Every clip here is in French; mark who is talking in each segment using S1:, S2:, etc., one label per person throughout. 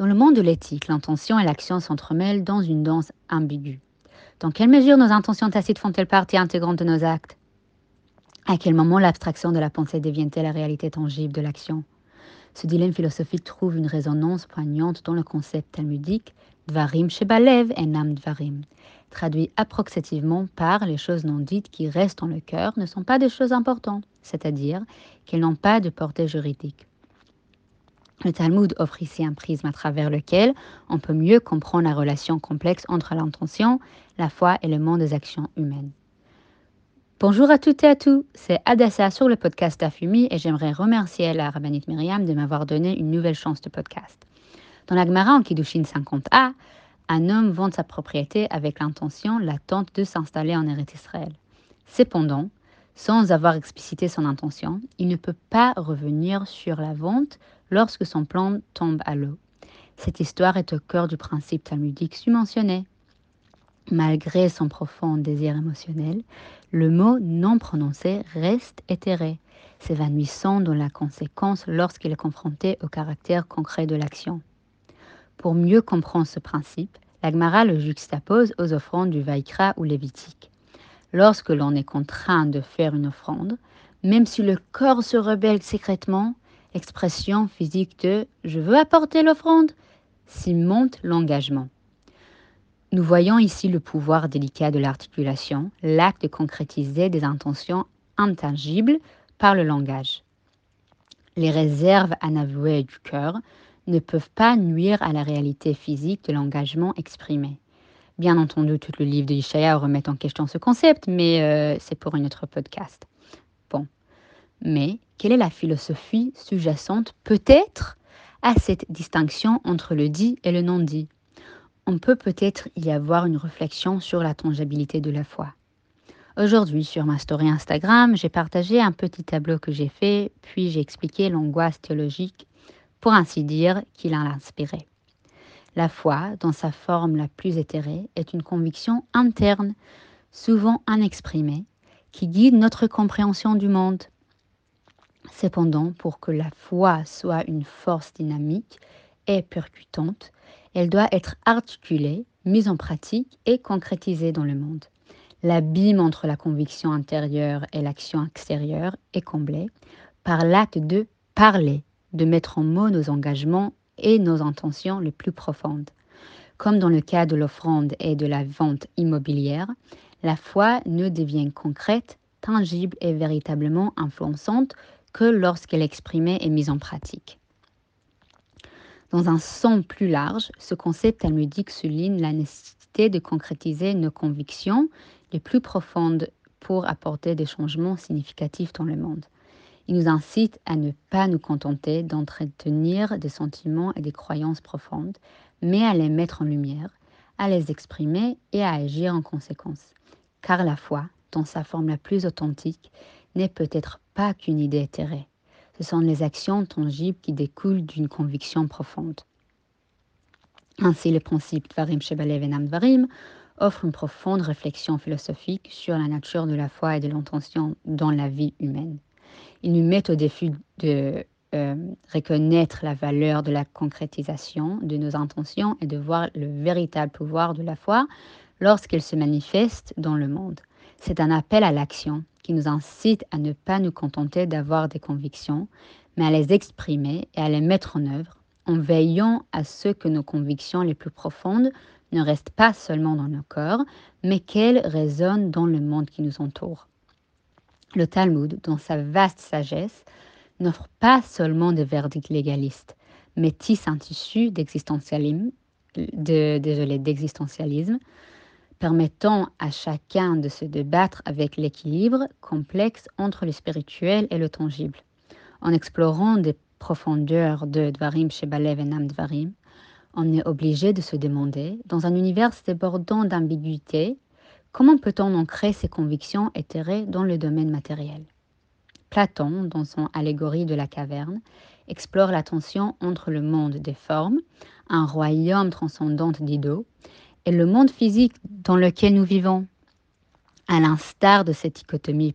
S1: Dans le monde de l'éthique, l'intention et l'action s'entremêlent dans une danse ambiguë. Dans quelle mesure nos intentions tacites font-elles partie intégrante de nos actes? À quel moment l'abstraction de la pensée devient-elle la réalité tangible de l'action? Ce dilemme philosophique trouve une résonance poignante dans le concept talmudique Dvarim Shebalev et Nam Dvarim, traduit approximativement par les choses non dites qui restent dans le cœur ne sont pas des choses importantes, c'est-à-dire qu'elles n'ont pas de portée juridique. Le Talmud offre ici un prisme à travers lequel on peut mieux comprendre la relation complexe entre l'intention, la foi et le monde des actions humaines. Bonjour à toutes et à tous, c'est Adassa sur le podcast Afumi et j'aimerais remercier la rabbinite Myriam de m'avoir donné une nouvelle chance de podcast. Dans la Gemara en Kiddushin 50a, un homme vend sa propriété avec l'intention latente de s'installer en Eretz Israël. Cependant, sans avoir explicité son intention, il ne peut pas revenir sur la vente lorsque son plan tombe à l'eau. Cette histoire est au cœur du principe talmudique submentionné. Malgré son profond désir émotionnel, le mot non prononcé reste éthéré, s'évanouissant dans la conséquence lorsqu'il est confronté au caractère concret de l'action. Pour mieux comprendre ce principe, l'Agmara le juxtapose aux offrandes du Vaikra ou Lévitique. Lorsque l'on est contraint de faire une offrande, même si le corps se rebelle secrètement, l'expression physique de je veux apporter l'offrande s'y monte l'engagement. Nous voyons ici le pouvoir délicat de l'articulation, l'acte de concrétiser des intentions intangibles par le langage. Les réserves inavouées du cœur ne peuvent pas nuire à la réalité physique de l'engagement exprimé. Bien entendu, tout le livre de Ishaya remet en question ce concept, mais euh, c'est pour un autre podcast. Mais quelle est la philosophie sous-jacente peut-être à cette distinction entre le dit et le non-dit? On peut peut-être y avoir une réflexion sur la tangibilité de la foi. Aujourd'hui, sur ma story Instagram, j'ai partagé un petit tableau que j'ai fait, puis j'ai expliqué l'angoisse théologique, pour ainsi dire, qu'il a inspiré. La foi, dans sa forme la plus éthérée, est une conviction interne, souvent inexprimée, qui guide notre compréhension du monde. Cependant, pour que la foi soit une force dynamique et percutante, elle doit être articulée, mise en pratique et concrétisée dans le monde. L'abîme entre la conviction intérieure et l'action extérieure est comblé par l'acte de parler, de mettre en mots nos engagements et nos intentions les plus profondes. Comme dans le cas de l'offrande et de la vente immobilière, la foi ne devient concrète, tangible et véritablement influençante que lorsqu'elle est exprimée et mise en pratique. Dans un sens plus large, ce concept talmudique souligne la nécessité de concrétiser nos convictions les plus profondes pour apporter des changements significatifs dans le monde. Il nous incite à ne pas nous contenter d'entretenir des sentiments et des croyances profondes, mais à les mettre en lumière, à les exprimer et à agir en conséquence. Car la foi, dans sa forme la plus authentique, n'est peut-être pas qu'une idée éthérée. Ce sont les actions tangibles qui découlent d'une conviction profonde. Ainsi, le principe Dvarim Shebalev Enam Dvarim offre une profonde réflexion philosophique sur la nature de la foi et de l'intention dans la vie humaine ils nous mettent au défi de euh, reconnaître la valeur de la concrétisation de nos intentions et de voir le véritable pouvoir de la foi lorsqu'elle se manifeste dans le monde. C'est un appel à l'action qui nous incite à ne pas nous contenter d'avoir des convictions, mais à les exprimer et à les mettre en œuvre en veillant à ce que nos convictions les plus profondes ne restent pas seulement dans nos corps, mais qu'elles résonnent dans le monde qui nous entoure. Le Talmud, dans sa vaste sagesse, n'offre pas seulement des verdicts légalistes, mais tisse un tissu d'existentialisme, d'existentialisme, permettant à chacun de se débattre avec l'équilibre complexe entre le spirituel et le tangible. En explorant des profondeurs de Dvarim Shebalev et Nam Dvarim, on est obligé de se demander, dans un univers débordant d'ambiguïté, Comment peut-on ancrer ces convictions éthérées dans le domaine matériel? Platon, dans son allégorie de la caverne, explore la tension entre le monde des formes, un royaume transcendant d'idées, et le monde physique dans lequel nous vivons. À l'instar de cette dichotomie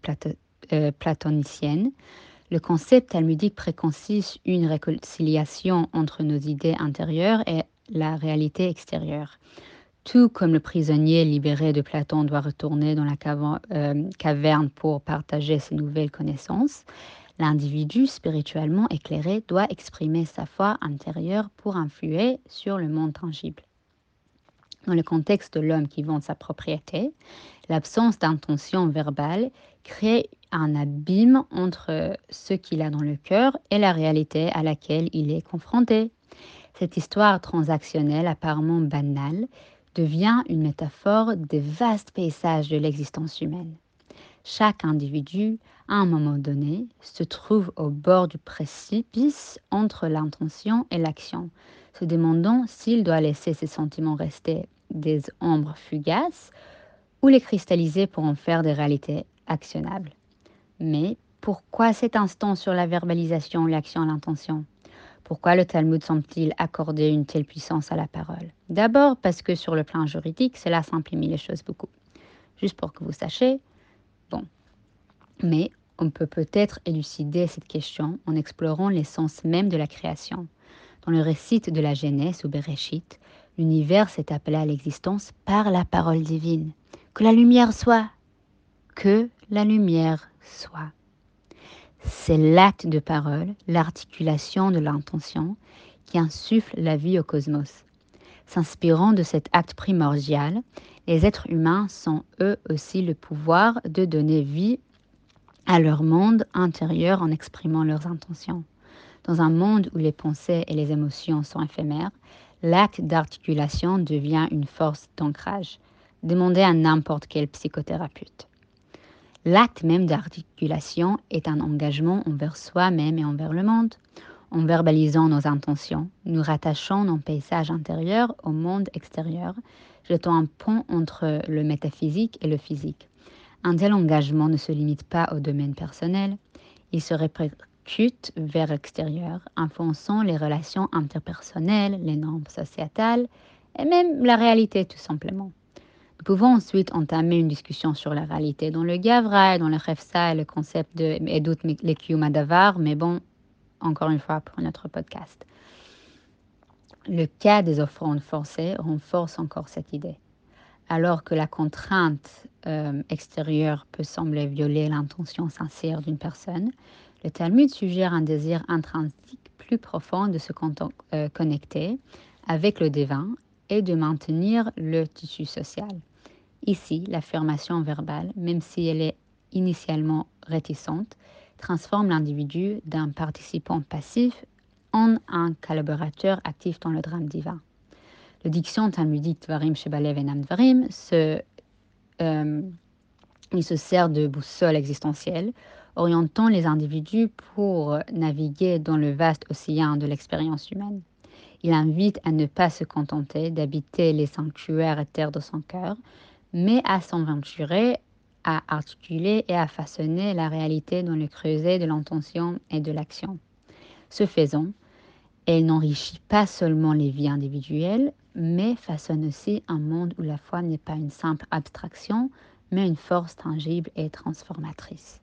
S1: euh, platonicienne, Le concept talmudique préconcise une réconciliation entre nos idées intérieures et la réalité extérieure. Tout comme le prisonnier libéré de Platon doit retourner dans la euh, caverne pour partager ses nouvelles connaissances, l'individu spirituellement éclairé doit exprimer sa foi intérieure pour influer sur le monde tangible. Dans le contexte de l'homme qui vend sa propriété, l'absence d'intention verbale crée un abîme entre ce qu'il a dans le cœur et la réalité à laquelle il est confronté. Cette histoire transactionnelle apparemment banale devient une métaphore des vastes paysages de l'existence humaine. Chaque individu, à un moment donné, se trouve au bord du précipice entre l'intention et l'action, se demandant s'il doit laisser ses sentiments rester des ombres fugaces ou les cristalliser pour en faire des réalités actionnables. Mais pourquoi cet instant sur la verbalisation, l'action l'intention? Pourquoi le Talmud semble-t-il accorder une telle puissance à la parole? D'abord parce que sur le plan juridique, cela simplifie les choses beaucoup. Juste pour que vous sachiez, bon. Mais on peut peut-être élucider cette question en explorant l'essence même de la création. Dans le récit de la Genèse ou Bereshit, l'univers s'est appelé à l'existence par la parole divine. Que la lumière soit. Que la lumière soit. C'est l'acte de parole, l'articulation de l'intention qui insuffle la vie au cosmos. S'inspirant de cet acte primordial, les êtres humains sont eux aussi le pouvoir de donner vie à leur monde intérieur en exprimant leurs intentions. Dans un monde où les pensées et les émotions sont éphémères, l'acte d'articulation devient une force d'ancrage. Demandez à n'importe quel psychothérapeute. L'acte même d'articulation est un engagement envers soi-même et envers le monde. En verbalisant nos intentions, nous rattachons nos paysages intérieurs au monde extérieur, jetant un pont entre le métaphysique et le physique. Un tel engagement ne se limite pas au domaine personnel, il se vers l'extérieur, influençant les relations interpersonnelles, les normes sociétales et même la réalité tout simplement. Nous pouvons ensuite entamer une discussion sur la réalité dans le Gavra, dans le Refsa et le concept de Edut Madavar, mais bon, encore une fois, pour notre podcast. Le cas des offrandes forcées renforce encore cette idée. Alors que la contrainte euh, extérieure peut sembler violer l'intention sincère d'une personne, le Talmud suggère un désir intrinsèque plus profond de se euh, connecter avec le divin et de maintenir le tissu social. Ici, l'affirmation verbale, même si elle est initialement réticente, transforme l'individu d'un participant passif en un collaborateur actif dans le drame divin. Le diction talmudique Dvarim Shebalev et Dvarim se, euh, il se sert de boussole existentielle, orientant les individus pour naviguer dans le vaste océan de l'expérience humaine. Il invite à ne pas se contenter d'habiter les sanctuaires et terres de son cœur, mais à s'aventurer, à articuler et à façonner la réalité dans le creuset de l'intention et de l'action. Ce faisant, elle n'enrichit pas seulement les vies individuelles, mais façonne aussi un monde où la foi n'est pas une simple abstraction, mais une force tangible et transformatrice.